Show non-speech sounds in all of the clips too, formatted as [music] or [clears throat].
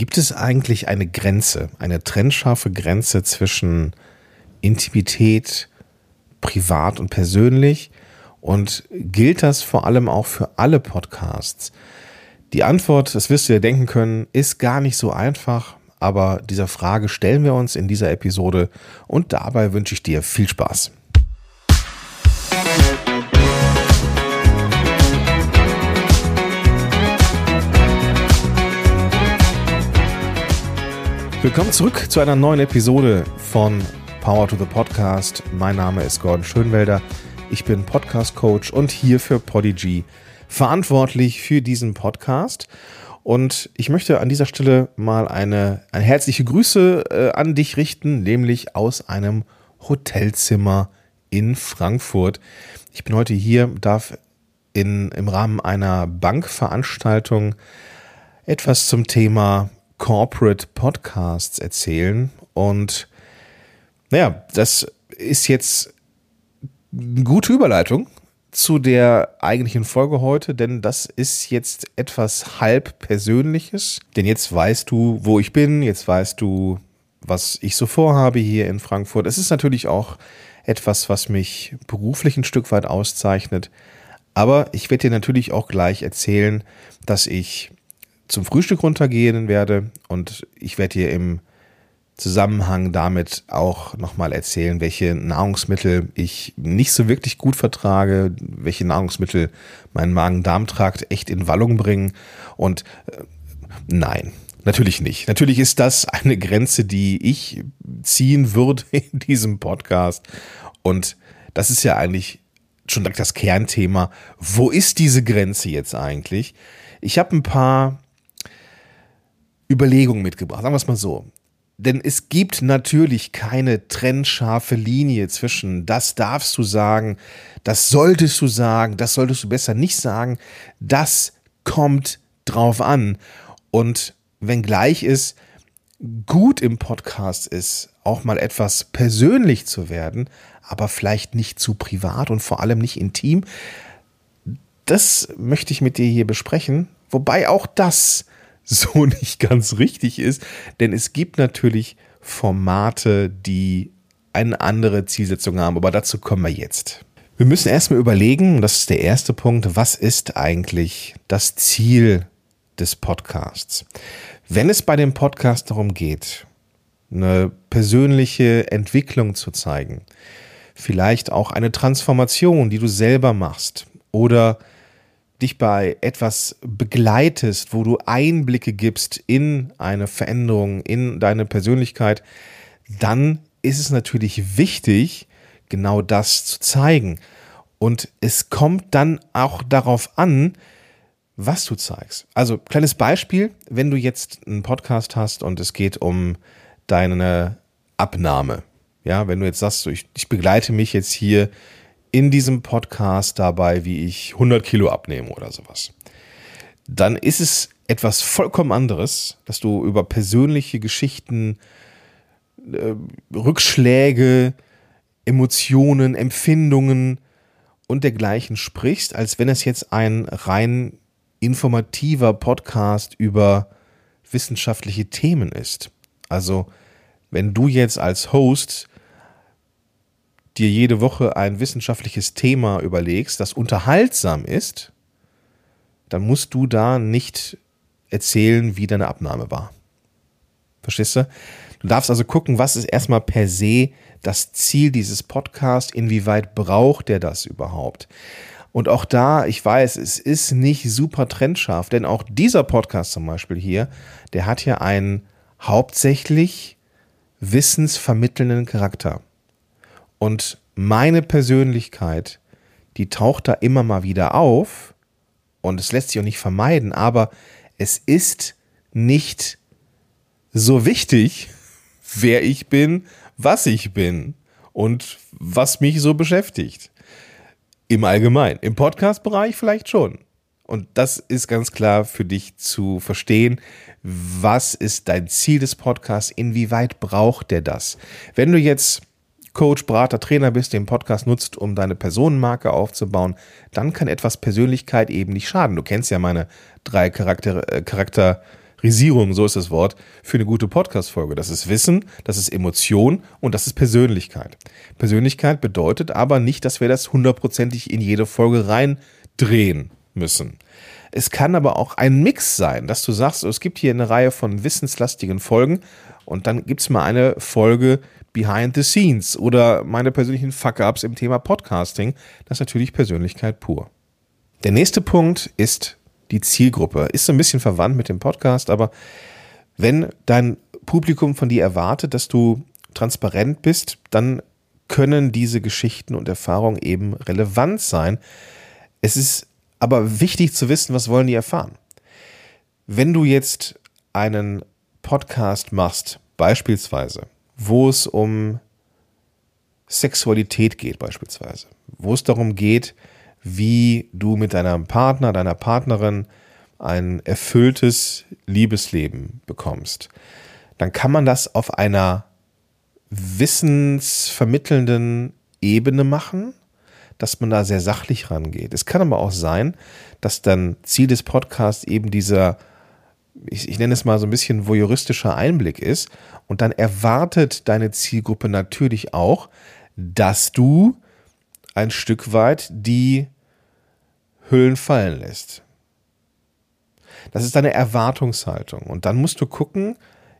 Gibt es eigentlich eine Grenze, eine trennscharfe Grenze zwischen Intimität, privat und persönlich? Und gilt das vor allem auch für alle Podcasts? Die Antwort, das wirst du dir denken können, ist gar nicht so einfach, aber dieser Frage stellen wir uns in dieser Episode und dabei wünsche ich dir viel Spaß. Willkommen zurück zu einer neuen Episode von Power to the Podcast. Mein Name ist Gordon Schönwelder. Ich bin Podcast Coach und hier für Podigy verantwortlich für diesen Podcast. Und ich möchte an dieser Stelle mal eine, eine herzliche Grüße äh, an dich richten, nämlich aus einem Hotelzimmer in Frankfurt. Ich bin heute hier, darf in, im Rahmen einer Bankveranstaltung etwas zum Thema Corporate Podcasts erzählen. Und naja, das ist jetzt eine gute Überleitung zu der eigentlichen Folge heute, denn das ist jetzt etwas halb Persönliches. Denn jetzt weißt du, wo ich bin, jetzt weißt du, was ich so vorhabe hier in Frankfurt. Es ist natürlich auch etwas, was mich beruflich ein Stück weit auszeichnet. Aber ich werde dir natürlich auch gleich erzählen, dass ich zum Frühstück runtergehen werde und ich werde dir im Zusammenhang damit auch nochmal erzählen, welche Nahrungsmittel ich nicht so wirklich gut vertrage, welche Nahrungsmittel meinen Magen-Darm-Trakt echt in Wallung bringen. Und äh, nein, natürlich nicht. Natürlich ist das eine Grenze, die ich ziehen würde [laughs] in diesem Podcast. Und das ist ja eigentlich schon das Kernthema. Wo ist diese Grenze jetzt eigentlich? Ich habe ein paar Überlegungen mitgebracht, sagen wir es mal so. Denn es gibt natürlich keine trennscharfe Linie zwischen, das darfst du sagen, das solltest du sagen, das solltest du besser nicht sagen. Das kommt drauf an. Und wenngleich es gut im Podcast ist, auch mal etwas persönlich zu werden, aber vielleicht nicht zu privat und vor allem nicht intim, das möchte ich mit dir hier besprechen. Wobei auch das [laughs] so nicht ganz richtig ist, denn es gibt natürlich Formate, die eine andere Zielsetzung haben, aber dazu kommen wir jetzt. Wir müssen erstmal überlegen, das ist der erste Punkt, was ist eigentlich das Ziel des Podcasts? Wenn es bei dem Podcast darum geht, eine persönliche Entwicklung zu zeigen, vielleicht auch eine Transformation, die du selber machst oder dich bei etwas begleitest, wo du Einblicke gibst in eine Veränderung, in deine Persönlichkeit, dann ist es natürlich wichtig, genau das zu zeigen. Und es kommt dann auch darauf an, was du zeigst. Also, kleines Beispiel, wenn du jetzt einen Podcast hast und es geht um deine Abnahme. Ja, wenn du jetzt sagst, ich, ich begleite mich jetzt hier in diesem Podcast dabei, wie ich 100 Kilo abnehme oder sowas. Dann ist es etwas vollkommen anderes, dass du über persönliche Geschichten, äh, Rückschläge, Emotionen, Empfindungen und dergleichen sprichst, als wenn es jetzt ein rein informativer Podcast über wissenschaftliche Themen ist. Also, wenn du jetzt als Host dir jede Woche ein wissenschaftliches Thema überlegst, das unterhaltsam ist, dann musst du da nicht erzählen, wie deine Abnahme war. Verstehst du? Du darfst also gucken, was ist erstmal per se das Ziel dieses Podcasts, inwieweit braucht der das überhaupt? Und auch da, ich weiß, es ist nicht super trennscharf, denn auch dieser Podcast zum Beispiel hier, der hat ja einen hauptsächlich wissensvermittelnden Charakter. Und meine Persönlichkeit, die taucht da immer mal wieder auf und es lässt sich auch nicht vermeiden, aber es ist nicht so wichtig, [laughs] wer ich bin, was ich bin und was mich so beschäftigt. Im Allgemeinen. Im Podcast-Bereich vielleicht schon. Und das ist ganz klar für dich zu verstehen. Was ist dein Ziel des Podcasts? Inwieweit braucht der das? Wenn du jetzt Coach, Berater, Trainer bist, den Podcast nutzt, um deine Personenmarke aufzubauen, dann kann etwas Persönlichkeit eben nicht schaden. Du kennst ja meine drei Charakter, äh, Charakter Risierung, so ist das Wort, für eine gute Podcast-Folge. Das ist Wissen, das ist Emotion und das ist Persönlichkeit. Persönlichkeit bedeutet aber nicht, dass wir das hundertprozentig in jede Folge reindrehen müssen. Es kann aber auch ein Mix sein, dass du sagst, es gibt hier eine Reihe von wissenslastigen Folgen und dann gibt es mal eine Folge Behind the Scenes oder meine persönlichen Fuck-Ups im Thema Podcasting. Das ist natürlich Persönlichkeit pur. Der nächste Punkt ist die Zielgruppe. Ist so ein bisschen verwandt mit dem Podcast, aber wenn dein Publikum von dir erwartet, dass du transparent bist, dann können diese Geschichten und Erfahrungen eben relevant sein. Es ist aber wichtig zu wissen, was wollen die erfahren. Wenn du jetzt einen Podcast machst, beispielsweise, wo es um Sexualität geht, beispielsweise, wo es darum geht, wie du mit deinem Partner, deiner Partnerin ein erfülltes Liebesleben bekommst, dann kann man das auf einer wissensvermittelnden Ebene machen, dass man da sehr sachlich rangeht. Es kann aber auch sein, dass dann Ziel des Podcasts eben dieser, ich, ich nenne es mal so ein bisschen voyeuristischer Einblick ist. Und dann erwartet deine Zielgruppe natürlich auch, dass du ein Stück weit die Hüllen fallen lässt. Das ist deine Erwartungshaltung. Und dann musst du gucken,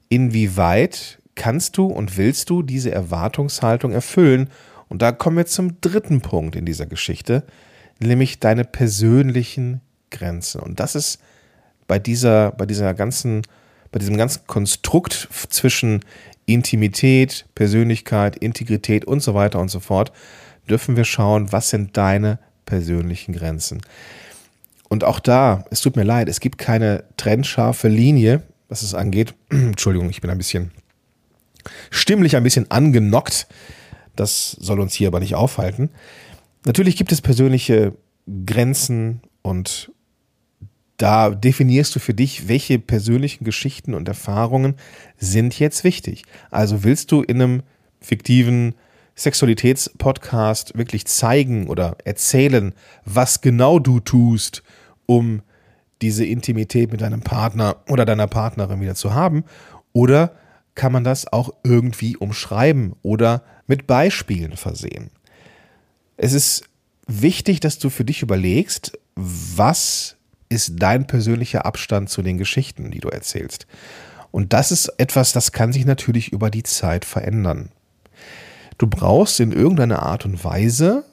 inwieweit kannst du und willst du diese Erwartungshaltung erfüllen. Und da kommen wir zum dritten Punkt in dieser Geschichte, nämlich deine persönlichen Grenzen. Und das ist bei dieser, bei dieser ganzen, bei diesem ganzen Konstrukt zwischen Intimität, Persönlichkeit, Integrität und so weiter und so fort, dürfen wir schauen, was sind deine persönlichen Grenzen. Und auch da, es tut mir leid, es gibt keine trennscharfe Linie, was es angeht. [clears throat] Entschuldigung, ich bin ein bisschen stimmlich ein bisschen angenockt. Das soll uns hier aber nicht aufhalten. Natürlich gibt es persönliche Grenzen und da definierst du für dich, welche persönlichen Geschichten und Erfahrungen sind jetzt wichtig. Also willst du in einem fiktiven Sexualitätspodcast wirklich zeigen oder erzählen, was genau du tust, um diese Intimität mit deinem Partner oder deiner Partnerin wieder zu haben? Oder kann man das auch irgendwie umschreiben oder mit Beispielen versehen? Es ist wichtig, dass du für dich überlegst, was ist dein persönlicher Abstand zu den Geschichten, die du erzählst. Und das ist etwas, das kann sich natürlich über die Zeit verändern. Du brauchst in irgendeiner Art und Weise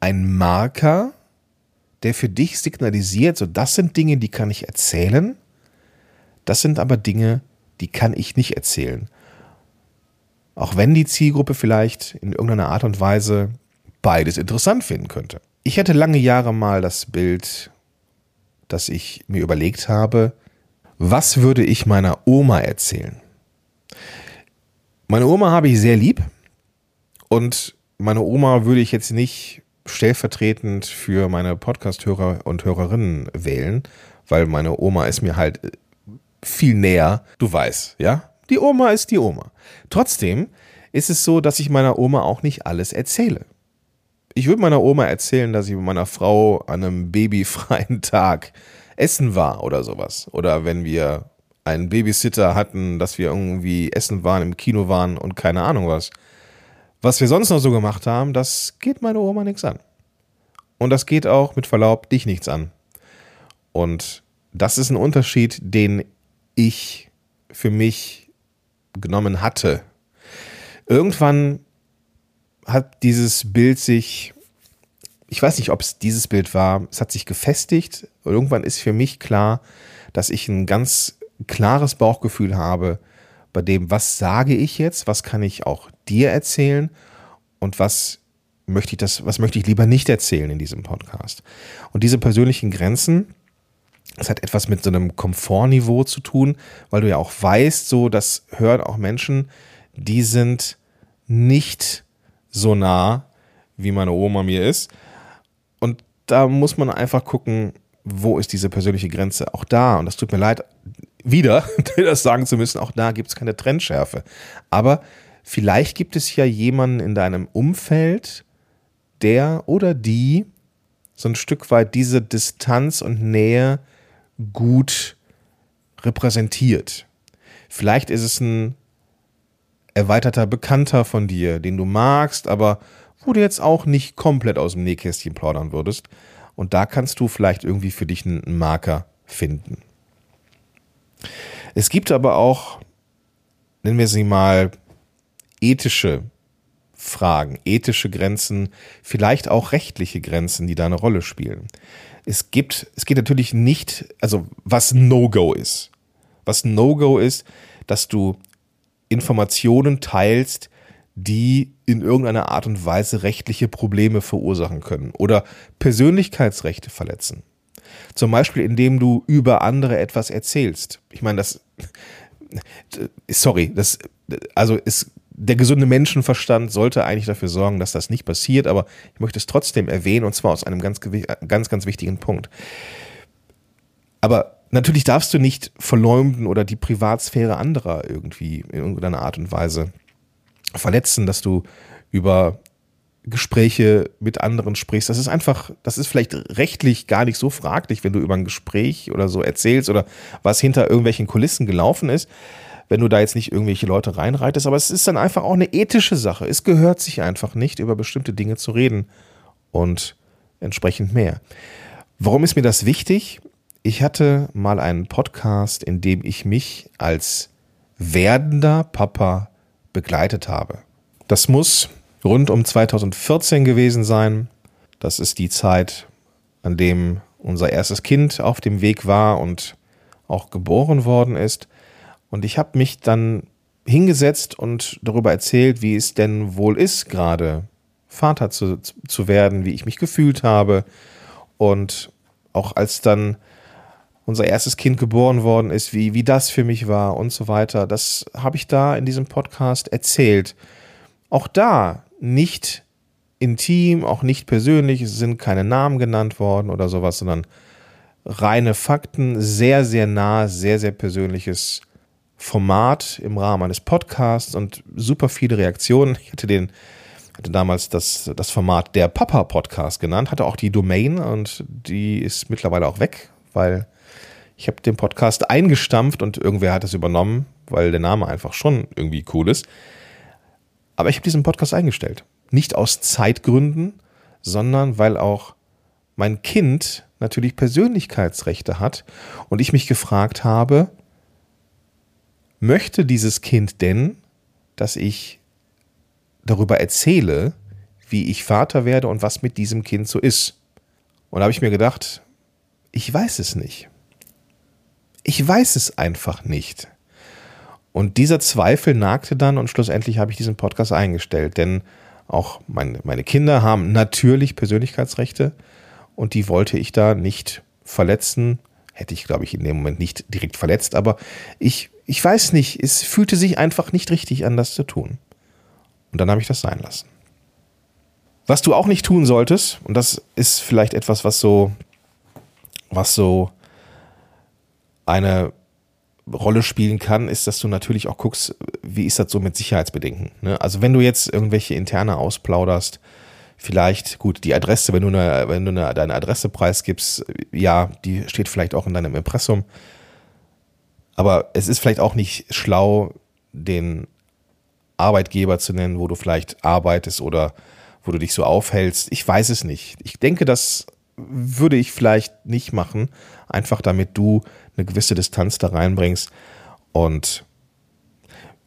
einen Marker, der für dich signalisiert, so das sind Dinge, die kann ich erzählen, das sind aber Dinge, die kann ich nicht erzählen. Auch wenn die Zielgruppe vielleicht in irgendeiner Art und Weise beides interessant finden könnte. Ich hatte lange Jahre mal das Bild, dass ich mir überlegt habe, was würde ich meiner Oma erzählen? Meine Oma habe ich sehr lieb, und meine Oma würde ich jetzt nicht stellvertretend für meine Podcast-Hörer und Hörerinnen wählen, weil meine Oma ist mir halt äh, viel näher. Du weißt, ja? Die Oma ist die Oma. Trotzdem ist es so, dass ich meiner Oma auch nicht alles erzähle. Ich würde meiner Oma erzählen, dass ich mit meiner Frau an einem babyfreien [laughs] Tag essen war oder sowas. Oder wenn wir einen Babysitter hatten, dass wir irgendwie essen waren, im Kino waren und keine Ahnung was. Was wir sonst noch so gemacht haben, das geht meine Oma nichts an. Und das geht auch mit Verlaub dich nichts an. Und das ist ein Unterschied, den ich für mich genommen hatte. Irgendwann hat dieses Bild sich, ich weiß nicht, ob es dieses Bild war, es hat sich gefestigt. Irgendwann ist für mich klar, dass ich ein ganz klares Bauchgefühl habe, bei dem, was sage ich jetzt, was kann ich auch dir erzählen und was möchte ich das, was möchte ich lieber nicht erzählen in diesem Podcast. Und diese persönlichen Grenzen, das hat etwas mit so einem Komfortniveau zu tun, weil du ja auch weißt, so, das hören auch Menschen, die sind nicht so nah, wie meine Oma mir ist. Und da muss man einfach gucken, wo ist diese persönliche Grenze? Auch da, und das tut mir leid, wieder [laughs] das sagen zu müssen, auch da gibt es keine Trennschärfe. Aber vielleicht gibt es ja jemanden in deinem Umfeld, der oder die so ein Stück weit diese Distanz und Nähe gut repräsentiert. Vielleicht ist es ein erweiterter Bekannter von dir, den du magst, aber wo du jetzt auch nicht komplett aus dem Nähkästchen plaudern würdest. Und da kannst du vielleicht irgendwie für dich einen Marker finden. Es gibt aber auch, nennen wir sie mal, ethische Fragen, ethische Grenzen, vielleicht auch rechtliche Grenzen, die da eine Rolle spielen. Es gibt, es geht natürlich nicht, also was No-Go ist. Was No-Go ist, dass du Informationen teilst, die in irgendeiner Art und Weise rechtliche Probleme verursachen können oder Persönlichkeitsrechte verletzen. Zum Beispiel, indem du über andere etwas erzählst. Ich meine, das, [laughs] sorry, das, also ist, der gesunde Menschenverstand sollte eigentlich dafür sorgen, dass das nicht passiert, aber ich möchte es trotzdem erwähnen und zwar aus einem ganz, ganz, ganz wichtigen Punkt. Aber natürlich darfst du nicht verleumden oder die Privatsphäre anderer irgendwie in irgendeiner Art und Weise verletzen, dass du über Gespräche mit anderen sprichst. Das ist einfach, das ist vielleicht rechtlich gar nicht so fraglich, wenn du über ein Gespräch oder so erzählst oder was hinter irgendwelchen Kulissen gelaufen ist, wenn du da jetzt nicht irgendwelche Leute reinreitest. Aber es ist dann einfach auch eine ethische Sache. Es gehört sich einfach nicht, über bestimmte Dinge zu reden und entsprechend mehr. Warum ist mir das wichtig? Ich hatte mal einen Podcast, in dem ich mich als werdender Papa begleitet habe. Das muss rund um 2014 gewesen sein. Das ist die Zeit, an dem unser erstes Kind auf dem Weg war und auch geboren worden ist. Und ich habe mich dann hingesetzt und darüber erzählt, wie es denn wohl ist, gerade Vater zu, zu werden, wie ich mich gefühlt habe. Und auch als dann unser erstes Kind geboren worden ist, wie, wie das für mich war und so weiter. Das habe ich da in diesem Podcast erzählt. Auch da nicht intim, auch nicht persönlich, es sind keine Namen genannt worden oder sowas, sondern reine Fakten, sehr, sehr nah, sehr, sehr persönliches Format im Rahmen eines Podcasts und super viele Reaktionen. Ich hatte den hatte damals das, das Format der Papa Podcast genannt, hatte auch die Domain und die ist mittlerweile auch weg, weil ich habe den Podcast eingestampft und irgendwer hat es übernommen, weil der Name einfach schon irgendwie cool ist. Aber ich habe diesen Podcast eingestellt. Nicht aus Zeitgründen, sondern weil auch mein Kind natürlich Persönlichkeitsrechte hat und ich mich gefragt habe, möchte dieses Kind denn, dass ich darüber erzähle, wie ich Vater werde und was mit diesem Kind so ist? Und da habe ich mir gedacht, ich weiß es nicht. Ich weiß es einfach nicht. Und dieser Zweifel nagte dann und schlussendlich habe ich diesen Podcast eingestellt, denn auch meine, meine Kinder haben natürlich Persönlichkeitsrechte und die wollte ich da nicht verletzen. Hätte ich, glaube ich, in dem Moment nicht direkt verletzt, aber ich, ich weiß nicht, es fühlte sich einfach nicht richtig an, das zu tun. Und dann habe ich das sein lassen. Was du auch nicht tun solltest, und das ist vielleicht etwas, was so, was so eine Rolle spielen kann, ist, dass du natürlich auch guckst, wie ist das so mit Sicherheitsbedenken. Ne? Also wenn du jetzt irgendwelche interne ausplauderst, vielleicht, gut, die Adresse, wenn du, eine, wenn du eine, deine Adresse preisgibst, ja, die steht vielleicht auch in deinem Impressum. Aber es ist vielleicht auch nicht schlau, den Arbeitgeber zu nennen, wo du vielleicht arbeitest oder wo du dich so aufhältst. Ich weiß es nicht. Ich denke, das würde ich vielleicht nicht machen, einfach damit du eine gewisse Distanz da reinbringst. Und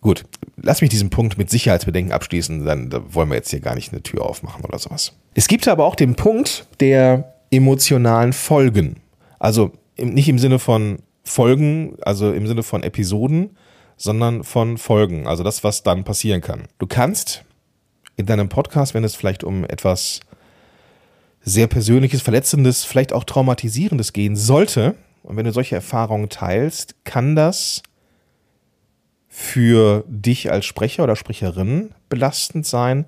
gut, lass mich diesen Punkt mit Sicherheitsbedenken abschließen, dann da wollen wir jetzt hier gar nicht eine Tür aufmachen oder sowas. Es gibt aber auch den Punkt der emotionalen Folgen. Also nicht im Sinne von Folgen, also im Sinne von Episoden, sondern von Folgen, also das, was dann passieren kann. Du kannst in deinem Podcast, wenn es vielleicht um etwas sehr Persönliches, Verletzendes, vielleicht auch Traumatisierendes gehen sollte, und wenn du solche Erfahrungen teilst, kann das für dich als Sprecher oder Sprecherin belastend sein,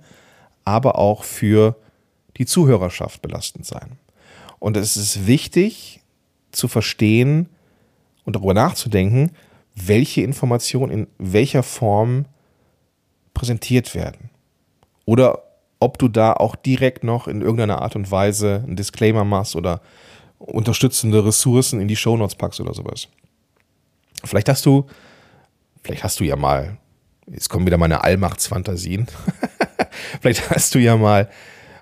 aber auch für die Zuhörerschaft belastend sein. Und es ist wichtig zu verstehen und darüber nachzudenken, welche Informationen in welcher Form präsentiert werden. Oder ob du da auch direkt noch in irgendeiner Art und Weise einen Disclaimer machst oder unterstützende Ressourcen in die Shownotes packst oder sowas. Vielleicht hast du, vielleicht hast du ja mal, jetzt kommen wieder meine Allmachtsfantasien, [laughs] vielleicht hast du ja mal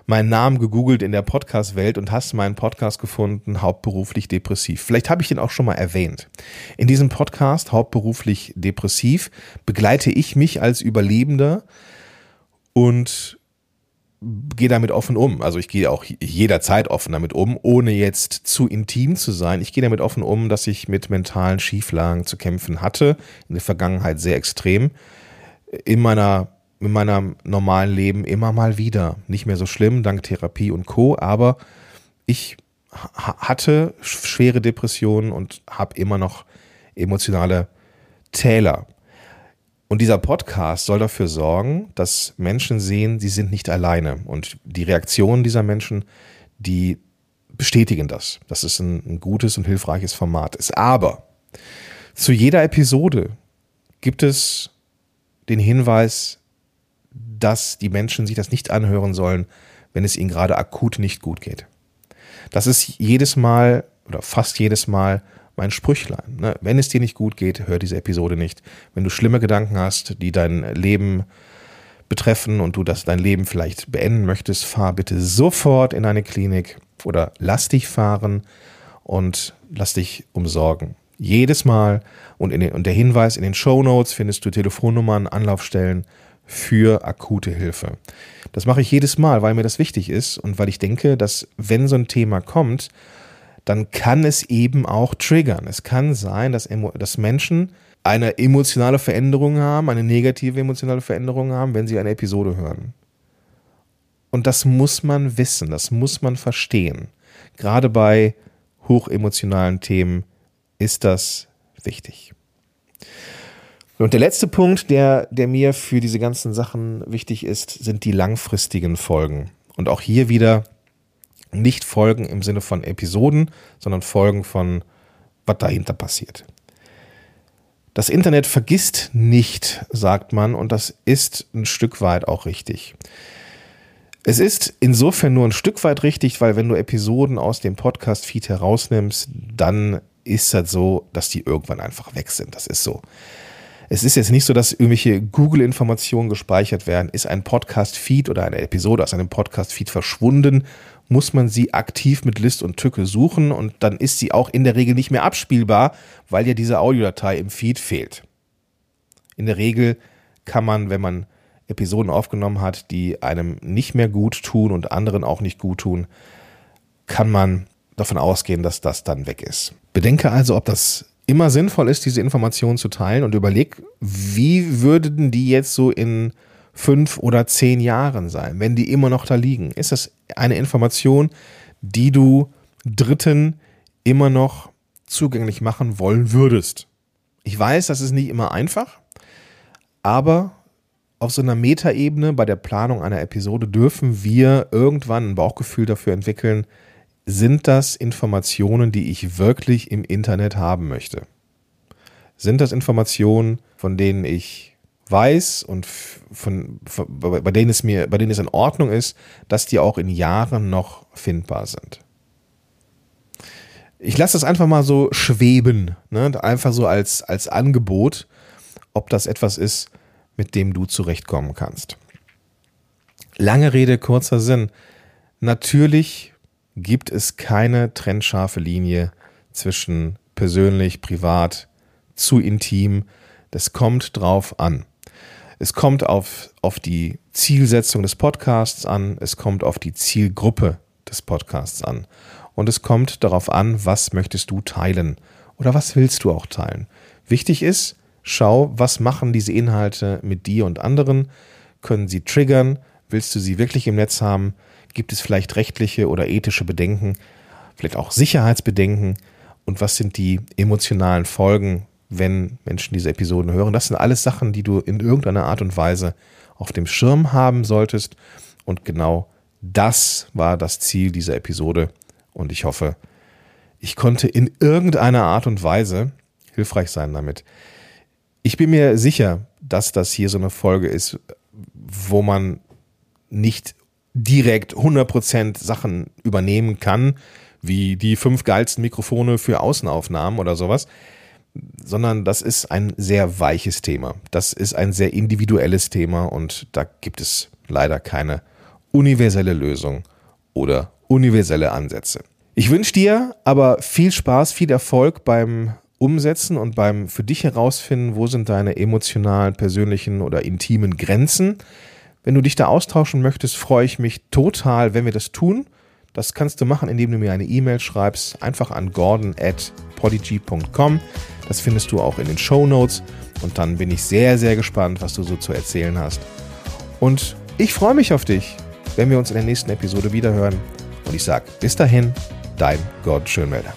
meinen Namen gegoogelt in der Podcast-Welt und hast meinen Podcast gefunden, hauptberuflich depressiv. Vielleicht habe ich den auch schon mal erwähnt. In diesem Podcast, hauptberuflich depressiv, begleite ich mich als Überlebender und gehe damit offen um. Also ich gehe auch jederzeit offen damit um, ohne jetzt zu intim zu sein. Ich gehe damit offen um, dass ich mit mentalen Schieflagen zu kämpfen hatte, in der Vergangenheit sehr extrem. In meiner in meinem normalen Leben immer mal wieder. Nicht mehr so schlimm, dank Therapie und Co. Aber ich hatte schwere Depressionen und habe immer noch emotionale Täler. Und dieser Podcast soll dafür sorgen, dass Menschen sehen, sie sind nicht alleine. Und die Reaktionen dieser Menschen, die bestätigen das, dass es ein, ein gutes und hilfreiches Format ist. Aber zu jeder Episode gibt es den Hinweis, dass die Menschen sich das nicht anhören sollen, wenn es ihnen gerade akut nicht gut geht. Das ist jedes Mal oder fast jedes Mal mein Sprüchlein. Ne? Wenn es dir nicht gut geht, hör diese Episode nicht. Wenn du schlimme Gedanken hast, die dein Leben betreffen und du das dein Leben vielleicht beenden möchtest, fahr bitte sofort in eine Klinik oder lass dich fahren und lass dich umsorgen. Jedes Mal und, den, und der Hinweis in den Show Notes findest du Telefonnummern, Anlaufstellen für akute Hilfe. Das mache ich jedes Mal, weil mir das wichtig ist und weil ich denke, dass wenn so ein Thema kommt, dann kann es eben auch triggern. Es kann sein, dass, dass Menschen eine emotionale Veränderung haben, eine negative emotionale Veränderung haben, wenn sie eine Episode hören. Und das muss man wissen, das muss man verstehen. Gerade bei hochemotionalen Themen ist das wichtig. Und der letzte Punkt, der, der mir für diese ganzen Sachen wichtig ist, sind die langfristigen Folgen. Und auch hier wieder nicht Folgen im Sinne von Episoden, sondern Folgen von, was dahinter passiert. Das Internet vergisst nicht, sagt man, und das ist ein Stück weit auch richtig. Es ist insofern nur ein Stück weit richtig, weil wenn du Episoden aus dem Podcast-Feed herausnimmst, dann ist das so, dass die irgendwann einfach weg sind. Das ist so. Es ist jetzt nicht so, dass irgendwelche Google-Informationen gespeichert werden. Ist ein Podcast-Feed oder eine Episode aus einem Podcast-Feed verschwunden, muss man sie aktiv mit List und Tücke suchen und dann ist sie auch in der Regel nicht mehr abspielbar, weil ja diese Audiodatei im Feed fehlt. In der Regel kann man, wenn man Episoden aufgenommen hat, die einem nicht mehr gut tun und anderen auch nicht gut tun, kann man davon ausgehen, dass das dann weg ist. Bedenke also, ob das immer sinnvoll ist, diese Informationen zu teilen und überleg, wie würden die jetzt so in fünf oder zehn Jahren sein, wenn die immer noch da liegen? Ist das eine Information, die du Dritten immer noch zugänglich machen wollen würdest? Ich weiß, das ist nicht immer einfach, aber auf so einer Metaebene bei der Planung einer Episode dürfen wir irgendwann ein Bauchgefühl dafür entwickeln, sind das Informationen, die ich wirklich im Internet haben möchte? Sind das Informationen, von denen ich weiß und von, von, bei denen es mir, bei denen es in Ordnung ist, dass die auch in Jahren noch findbar sind? Ich lasse das einfach mal so schweben, ne? einfach so als, als Angebot, ob das etwas ist, mit dem du zurechtkommen kannst. Lange Rede, kurzer Sinn. Natürlich gibt es keine trennscharfe Linie zwischen persönlich, privat, zu intim. Das kommt drauf an. Es kommt auf, auf die Zielsetzung des Podcasts an, es kommt auf die Zielgruppe des Podcasts an. Und es kommt darauf an, was möchtest du teilen oder was willst du auch teilen. Wichtig ist, schau, was machen diese Inhalte mit dir und anderen? Können sie triggern? Willst du sie wirklich im Netz haben? Gibt es vielleicht rechtliche oder ethische Bedenken, vielleicht auch Sicherheitsbedenken? Und was sind die emotionalen Folgen, wenn Menschen diese Episoden hören? Das sind alles Sachen, die du in irgendeiner Art und Weise auf dem Schirm haben solltest. Und genau das war das Ziel dieser Episode. Und ich hoffe, ich konnte in irgendeiner Art und Weise hilfreich sein damit. Ich bin mir sicher, dass das hier so eine Folge ist, wo man nicht direkt 100% Sachen übernehmen kann, wie die fünf geilsten Mikrofone für Außenaufnahmen oder sowas. sondern das ist ein sehr weiches Thema. Das ist ein sehr individuelles Thema und da gibt es leider keine universelle Lösung oder universelle Ansätze. Ich wünsche dir aber viel Spaß, viel Erfolg beim Umsetzen und beim für dich herausfinden, wo sind deine emotionalen, persönlichen oder intimen Grenzen. Wenn du dich da austauschen möchtest, freue ich mich total, wenn wir das tun. Das kannst du machen, indem du mir eine E-Mail schreibst, einfach an gordon at podigy.com. Das findest du auch in den Show Notes. Und dann bin ich sehr, sehr gespannt, was du so zu erzählen hast. Und ich freue mich auf dich, wenn wir uns in der nächsten Episode wiederhören. Und ich sage bis dahin, dein Gordon Schönmelder.